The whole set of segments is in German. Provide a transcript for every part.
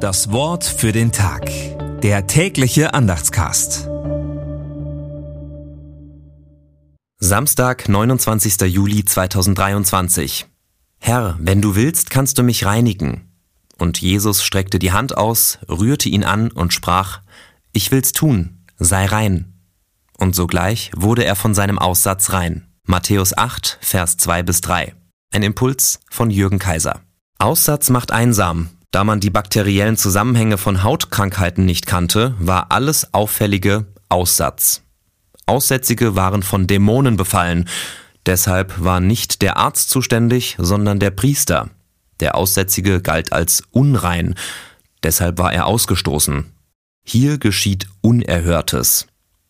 Das Wort für den Tag. Der tägliche Andachtscast. Samstag, 29. Juli 2023. Herr, wenn du willst, kannst du mich reinigen. Und Jesus streckte die Hand aus, rührte ihn an und sprach, Ich will's tun, sei rein. Und sogleich wurde er von seinem Aussatz rein. Matthäus 8, Vers 2 bis 3. Ein Impuls von Jürgen Kaiser. Aussatz macht einsam. Da man die bakteriellen Zusammenhänge von Hautkrankheiten nicht kannte, war alles Auffällige Aussatz. Aussätzige waren von Dämonen befallen. Deshalb war nicht der Arzt zuständig, sondern der Priester. Der Aussätzige galt als unrein. Deshalb war er ausgestoßen. Hier geschieht Unerhörtes.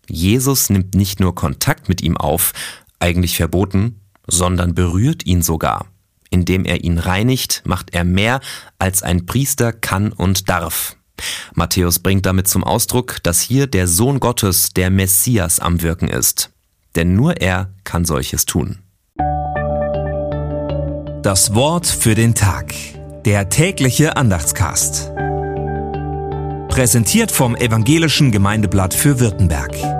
Jesus nimmt nicht nur Kontakt mit ihm auf, eigentlich verboten, sondern berührt ihn sogar. Indem er ihn reinigt, macht er mehr, als ein Priester kann und darf. Matthäus bringt damit zum Ausdruck, dass hier der Sohn Gottes, der Messias, am Wirken ist. Denn nur er kann solches tun. Das Wort für den Tag. Der tägliche Andachtscast. Präsentiert vom Evangelischen Gemeindeblatt für Württemberg.